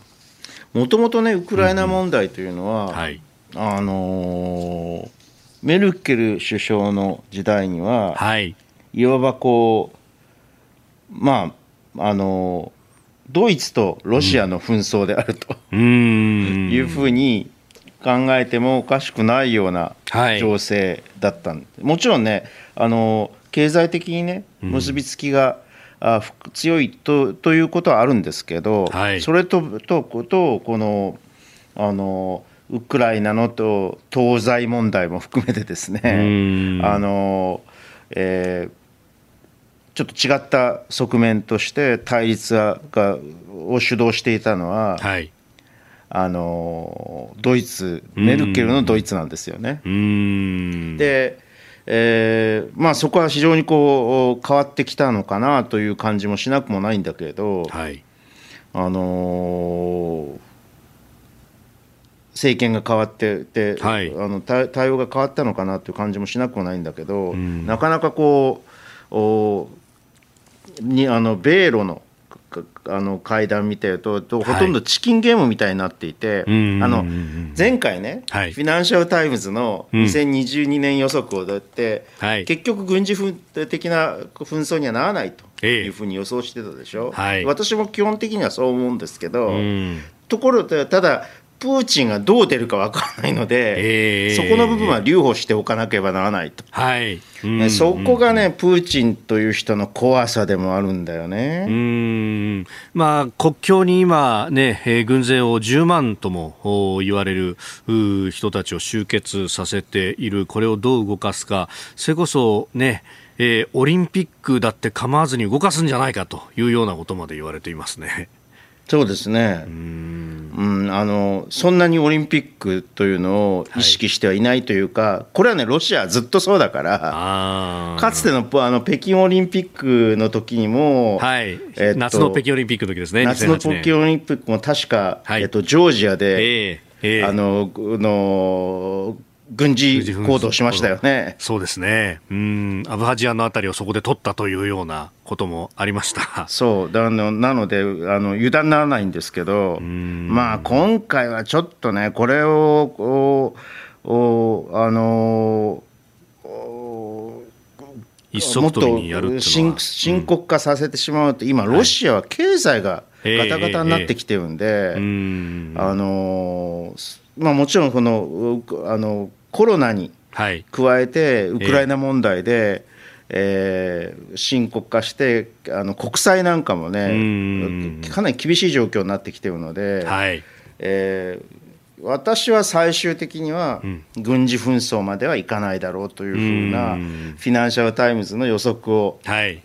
もともとねウクライナ問題というのは、はい。あのーメルケル首相の時代には、はい。いわばこうまああのードイツとロシアの紛争であるとうーん。いうふうに考えてもおかしくないようなはい。情勢だったん。もちろんねあの経済的にね結びつきが、あふ強いとということはあるんですけど、はい。それとととこのあのウクライナのと東西問題も含めてですねん。あの、えーちょっと違った側面として対立ががを主導していたのは、はい。あのドイツメルケルのドイツなんですよね。で、えーまあ、そこは非常にこう変わってきたのかなという感じもしなくもないんだけれど、はい。あのー政権が変わってで、はい。あの対対応が変わったのかなという感じもしなくもないんだけど、ん。なかなかこうおにあの米ロのかあの会談見てるととほとんどチキンゲームみたいになっていて、うんあの前回ね、はい。フィナンシャル・タイムズのうん。2022年予測をだって、はい。結局軍事的な紛争にはならないとええいうふうに予想してたでしょ、はい私も基本的にはそう思うんですけど、うん。ところでただプーチンがどう出るか分からないので、えーそこの部分は留保しておかなければならないと、はい。うんねそこがね、プーチンという人の怖さでもあるんだようね。ーんまあ、国境に今、ね、えー軍勢を10万ともお言われる人たちを集結させている、これをどう動かすか、それこそ、ねえーオリンピックだって構わずに動かすんじゃないかというようなことまで言われていますね。そうですね、うん、あのそんなにオリンピックというのを意識してはいないというか、これはね、ロシアはずっとそうだから、かつてのあの北京オリンピックの時にも、はい。えっと夏の北京オリンピックの時ですね、夏の2008年北京オリンピックも確か、はい。えっと、ジョージアで、ええええ。あのの軍事行動しましたよね。そうですね。うん、アブハジアのあたりをそこで取ったというようなこともありました。そう。だのなのであの油断ならないんですけど、まあ今回はちょっとね、これをこうおあのお一足飛びにやるっていうのは。深深刻化させてしまうと、今、ロシアは経済がガタガタになってきてるんで、うん、あのまあ、もちろんこのうあのコロナにはい。加えて、ウクライナ問題で、えー深刻化して、あの国債なんかもうんね、かなり厳しい状況になってきてるので、はい。えー私は最終的には軍事紛争まではいかないだろうというふうな、うんフィナンシャル・タイムズの予測をはい。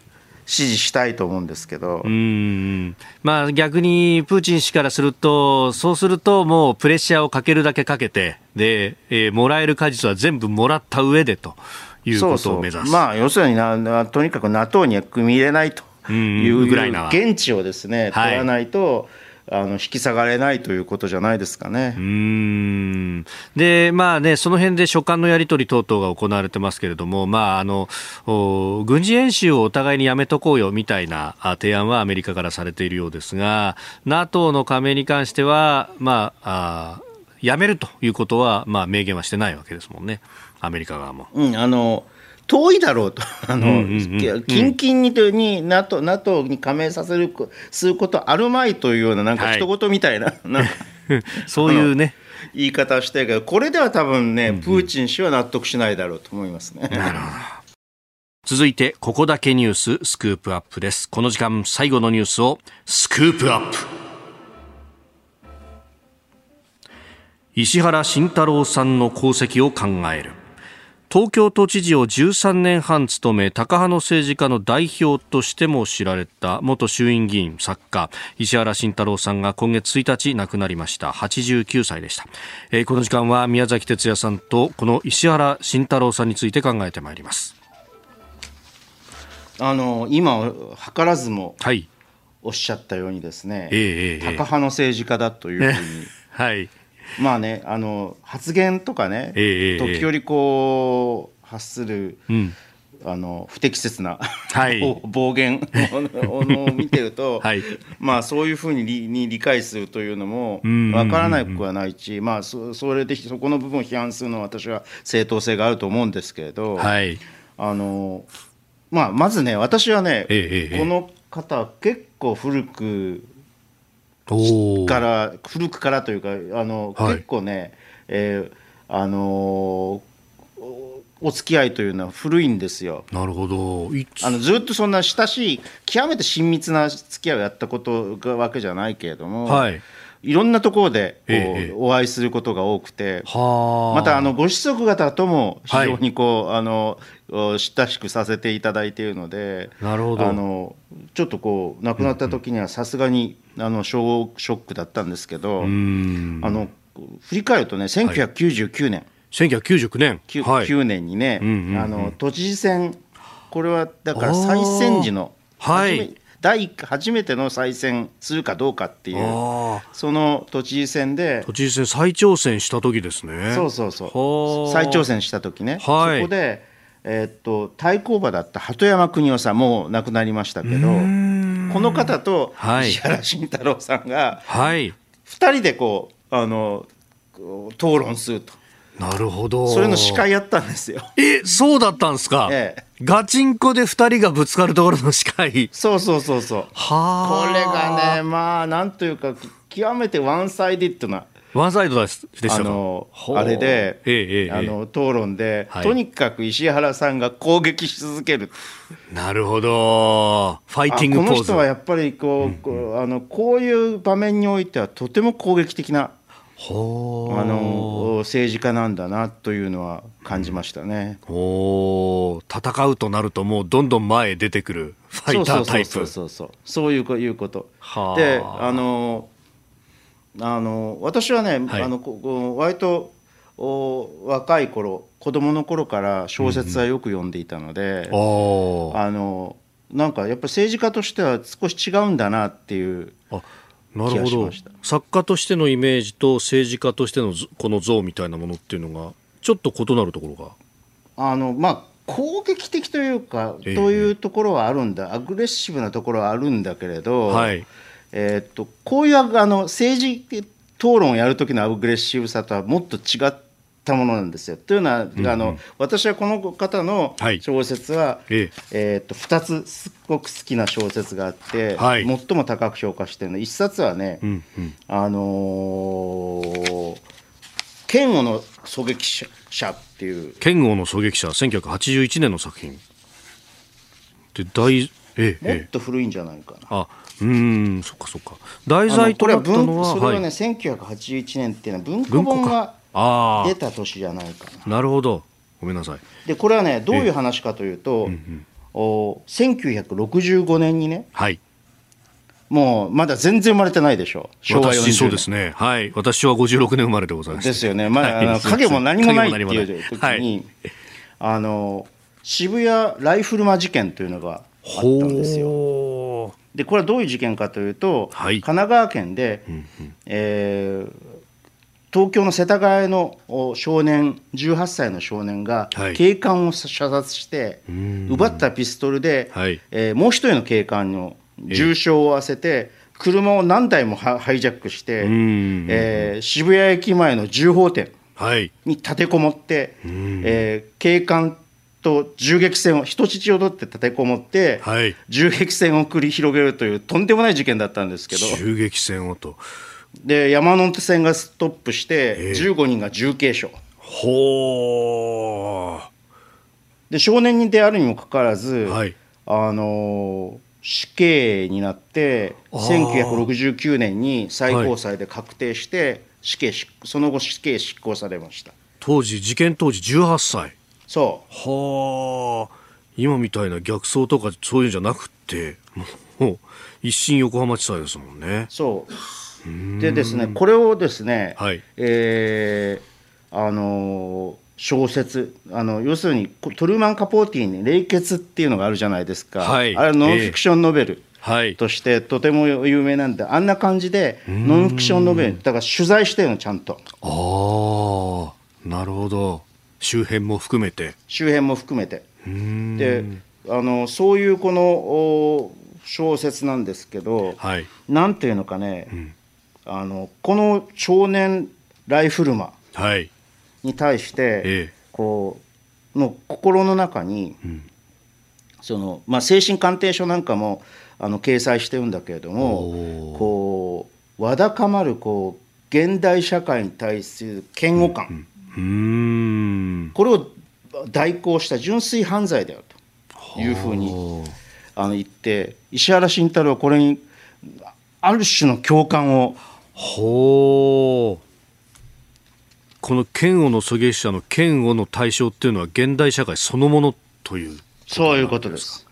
支持したいと思うんですけどう。ん。まあ逆にプーチン氏からすると、そうするともうプレッシャーをかけるだけかけて、で、えーもらえる果実は全部もらった上でということを目指す。まあ、要するにななとにかく NATO には組み入れないという、うんウクライナは言質をですねはい取らないと、あの引き下がれないということじゃないですかね。うーんで、まあね、その辺で書簡のやり取り等々が行われてますけれども、まあ、あの、お軍事演習をお互いにやめとこうよみたいなあ提案はアメリカからされているようですが、NATO の加盟に関しては、まあ、あやめるということは、まあ、明言はしてないわけですもんね。アメリカ側も。うん、あの遠いだろうと、あの、うんうんうん近々にとに NATO, NATO に加盟させるこすることあるまいというような、なんかはい一言みたいな、なんかそういうね、言い方をしてるけど、これでは多分ね、プーチン氏は納得しないだろうと思いますね。続いて、ここだけニューススクープアップです。この時間、最後のニュースをスクープアップ。石原慎太郎さんの功績を考える。東京都知事を13年半務め、高派の政治家の代表としても知られた元衆院議員、作家、石原慎太郎さんが今月1日亡くなりました。89歳でした。えーこの時間は宮崎哲也さんと、この石原慎太郎さんについて考えてまいります。あの今、図らずもはい。おっしゃったようにですね、ええええタカ派の政治家だというふうに。はい。まあね、あの発言とかね、ええ時折こう発する、うん。あの不適切な、はい。暴言を を見てると、はい。まあ、そういうふうに理に理解するというのもん分からなくはないし、まあ、そそれでそこの部分を批判するのは私は正当性があると思うんですけれど、はい。あのまあ、まずね私はね、ええええこの方は結構古くから古くからというかあの、はい結構ね、えーあのーおお付き合いというのは古いんですよ。なるほど。あのずっとそんな親しい極めて親密な付き合いをやったことがわけじゃないけれども、はい。いろんなところでこう、ええお会いすることが多くて。はあ。またあのご子息方とも非常にこう、あのお親しくさせていただいているのでなるほど。あのちょっとこう亡くなった時にはさすがにあのショショックだったんですけど。あの振り返るとね1999年、1999年。9はい。9年にね、うんうんうん。あの都知事選これはだから再選時のはい。第一初めての再選するかどうかっていう。その都知事選で都知事選再挑戦した時ですね。そうそうそはあう再挑戦した時ね、はい。そこで、えーっと対抗馬だった鳩山邦夫さんもう亡くなりましたけどこの方とはい石原慎太郎さんがはい。2人でこうあの討論するとなるほど。それの司会やったんですよ。え、そうだったんですか、ええガチンコで二人がぶつかるところの司会。そうそうそうそうはあ。これがねまあなんというか極めてワンサイディッドなうワンサイドでしたあかのあれで、ええええあの討論で、はい。とにかく石原さんが攻撃し続ける、なるほど。ファイあティングポーズ。この人はやっぱりこう,、こうあのこういう場面においてはとても攻撃的なほう。あの政治家なんだなというのは感じましたね。おー戦うとなるともうどんどん前へ出てくるファイタータイプ。そうそうそうそう。そういうこいうこと。はあ。であのあの私はね、はい。あのここ割とお若い頃子供の頃から小説はよく読んでいたので、おー。あのなんかやっぱり政治家としては少し違うんだなっていうあなる気がほどしました。作家としてのイメージと政治家としてのぞこの像みたいなものっていうのがちょっと異なるところが。あのまあ攻撃的というか、ええ。というところはあるんだ。アグレッシブなところはあるんだけれど、はいえーっとこういうあの政治討論をやる時のアグレッシブさとはもっと違ったものなんですよ。というのは、あの私はこの方のはい。小説は、ええ。ーっと2つすっごく好きな小説があって、はい。最も高く評価してるの。1冊はね、うんうん。あのー剣王の狙撃者っていう。剣王の狙撃者1981年の作品。で大ええもえ。えっと古いんじゃないかな。あうーんそっかそっか。題材ことなったのはそれはね、はい、1981年っていうのは文庫本があ出た年じゃないかな。あなるほど。ごめんなさい。でこれはねどういう話かというと、お1965年にねはい。もうまだ全然生まれてないでしょ昭和40年。私そうですね。はい。私は56年生まれでございます。ですよね、まあ、はい。あの影も何もないっていう影時も何もない。に、あの渋谷ライフルマ事件というのがあったんですよ。ほでこれはどういう事件かというと、はい。神奈川県で、えー東京の世田谷のお少年18歳の少年がはい。警官を射殺して、奪ったピストルで、はい。えーもう一人の警官の重傷を負わせて車を何台もハハイジャックして、んえー渋谷駅前の銃砲店はい。に立てこもって、えー警官と銃撃戦を人質を取って立てこもって、はい。銃撃戦を繰り広げるというとんでもない事件だったんですけど。襲撃戦をと。で山手線がストップしてええ。15人が重軽傷。ほで少年であるにもかかわらず、うはい。あのー死刑になってあー。1969年に最高裁で確定して死刑執その後死刑執行されました。当時事件当時18歳そう。はあ。今みたいな逆走とかそういうんじゃなくってもう一審横浜地裁ですもんね。そう。でですねこれをですね、はい。えーあのー小説あの要するにこトルーマン・カポーティーに「冷血」っていうのがあるじゃないですか、はい。あれはノンフィクションノベルはい。としてとても有名なんであんな感じでノンフィクションノベルだから取材してるのちゃんと。ああなるほど周辺も含めて。周辺も含めて。であのそういうこのお小説なんですけど、はい。なんていうのかね、あのこの少年ライフルマはい。に対して、ええ。こうの心の中に、そのまあ、精神鑑定書なんかもあの掲載してるんだけれどもこうわだかまるこう現代社会に対する嫌悪感、うーん。これを代行した純粋犯罪であるというふうにあの言って石原慎太郎はこれにある種の共感をほう。この剣王の狙撃者の剣王の対象っていうのは現代社会そのものという。そういうことです。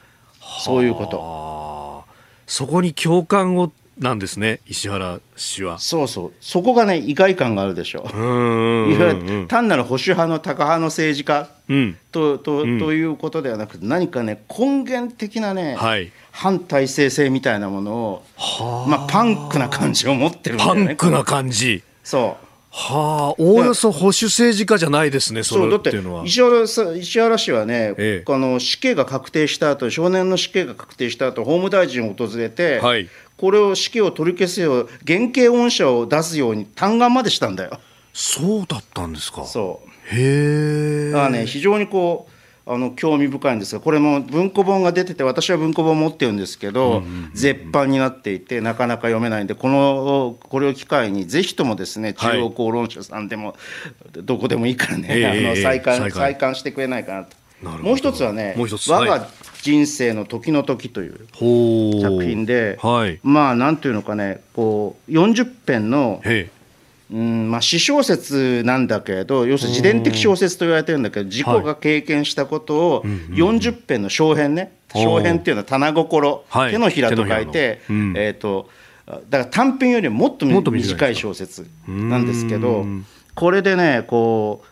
そういうこと。そこに共感をなんですね石原氏はそうそう。そこがね、意外感があるでしょう。ーんいわゆる単なる保守派のタカ派の政治家うんとと,、ということではなくて、何かね、根源的なね、はい反体制性みたいなものを、まあ、パンクな感じを持ってるんだパよね。ンクな感じそう。はあおおよそ保守政治家じゃないですねそそうだってていうのは。石原さ石原氏はね、ええ。あの死刑が確定した後少年の死刑が確定した後法務大臣を訪れて、はい。これを死刑を取り消すよう減刑恩赦を出すように嘆願までしたんだよ。そうだったんですか。そう。へえ。だからね非常にこあの興味深いんですがこれも文庫本が出てて私は文庫本持ってるんですけど、絶版になっていてなかなか読めないんでこのこれを機会にぜひともですね中央公論社さんでも、どこでもいいからね、ええあの再刊再刊。してくれないかなと。もう一つはね我がはい。人生の時の時という作品で、はい。まあなんていうのかねこう40編のへうんまあ、私小説なんだけれど要するに自伝的小説と言われてるんだけど自己が経験したことを40編の小編ね小編っていうのは棚心、はい手のひらと書いて、えー、とだから短編よりもっともっと短い小説なんですけうどん。これでねこ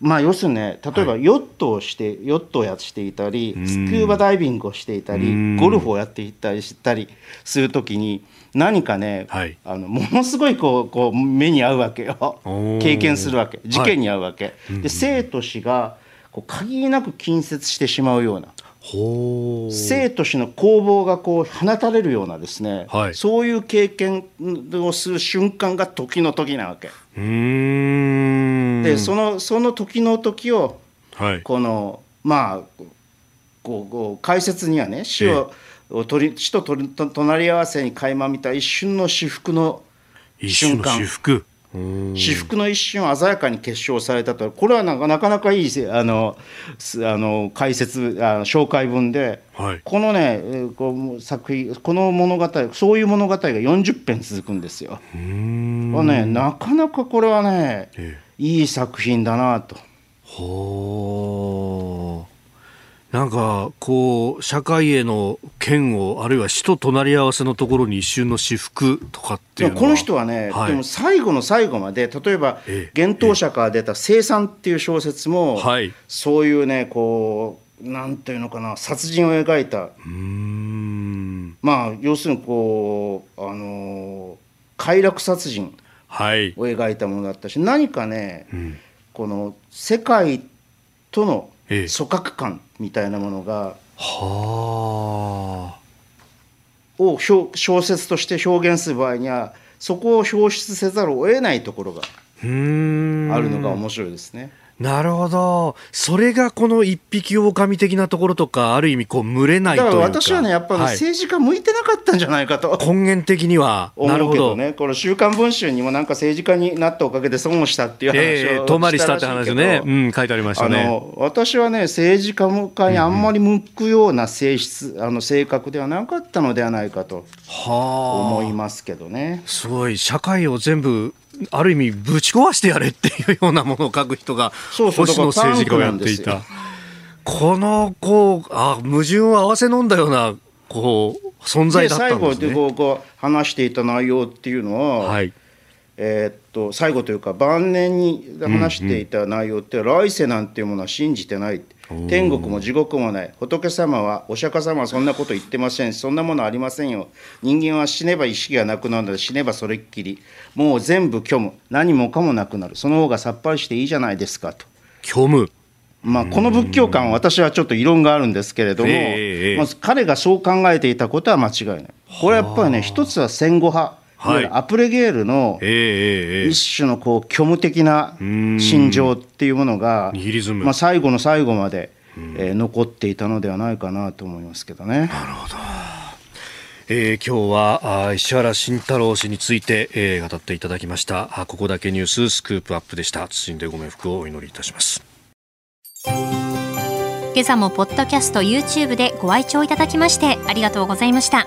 うまあ要するにね例えばヨットをして、ヨットをやっていたりスキューバダイビングをしていたりうん。ゴルフをやっていたりしたりするときに何かね、はい。あのものすごいこうこう目に合うわけよ。経験するわけ。事件に遭うわけ、で生と死がこう限りなく近接してしまうような生と死の攻防がこう放たれるようなですね、はい。そういう経験をする瞬間が時の時なわけ。うーん。でそのその時の時をはい。このまあこうこう解説にはね死を、取り死と取りと隣り合わせに垣間見た一瞬の至福の一瞬の瞬間至福。うん。至福の一瞬を鮮やかに結晶されたと。これはなかなかなかいいせあのすあの解説あの紹介文で、はい。このねえーこう作品この物語そういう物語が40編続くんですよ。これねなかなかこれはねええ。いい作品だなと。なんかこう社会への嫌悪あるいは死と隣り合わせのところに一瞬の至福とかっていうのは。この人はね、はい。でも最後の最後まで例えばええ。幻冬舎から出た「生産」っていう小説も、はい。そういうねこうなんていうのかな殺人を描いた。うーん。まあ要するにこうあの快楽殺人はい。を描いたものだったし何かねうん。この世界とのええ組閣感みたいなものが、はあ。を表小説として表現する場合にはそこを表出せざるを得ないところがあるのが面白いですね。なるほど。それがこの一匹狼的なところとかある意味こう群れないとだいうか。から私はねやっぱりはい。政治家向いてなかったんじゃないかと。根源的には。なるほど。ね、この週刊文春にもなんか政治家になったおかげで損をしたっていう話を、ええ遠回りしたって話でね、うん、書いてありましたあね。の私はね政治家向かにあんまり向くような性質、あの性格ではなかったのではないかとは思いあ、ますけどね。すごい。社会を全部ある意味ぶち壊してやれっていうようなものを書く人が政治家をやっていた。このこうあ矛盾を合わせ飲んだようなこう存在でだった最後でんですね。こうこう話していた内容っていうのは、はい。えーっと最後というか晩年に話していた内容って、来世なんていうものは信じてない天国も地獄もない。仏様はお釈迦様はそんなこと言ってません。しそんなものありませんよ。人間は死ねば意識がなくなるので死ねばそれっきり。もう全部虚無。何もかもなくなる。その方がさっぱりしていいじゃないですかと。虚無。まあ、この仏教観は私はちょっと異論があるんですけれども、まず彼がそう考えていたことは間違いない。これやっぱりね、一つは戦後派、はい。アプレゲールの一種のこう虚無的なん。心情っていうものが、ニヒリズム。まあ、最後の最後まで、えー残っていたのではないかなと思いますけどね。えー今日は石原慎太郎氏について、えー語っていただきました。あここだけニューススクープアップでした。謹んでご冥福をお祈りいたします。今朝もポッドキャスト YouTube でご愛聴いただきましてありがとうございました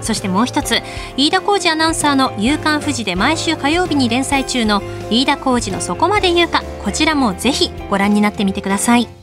そしてもう一つ飯田浩二アナウンサーの「夕刊富士」で毎週火曜日に連載中の飯田浩二のそこまで言うかこちらもぜひご覧になってみてください。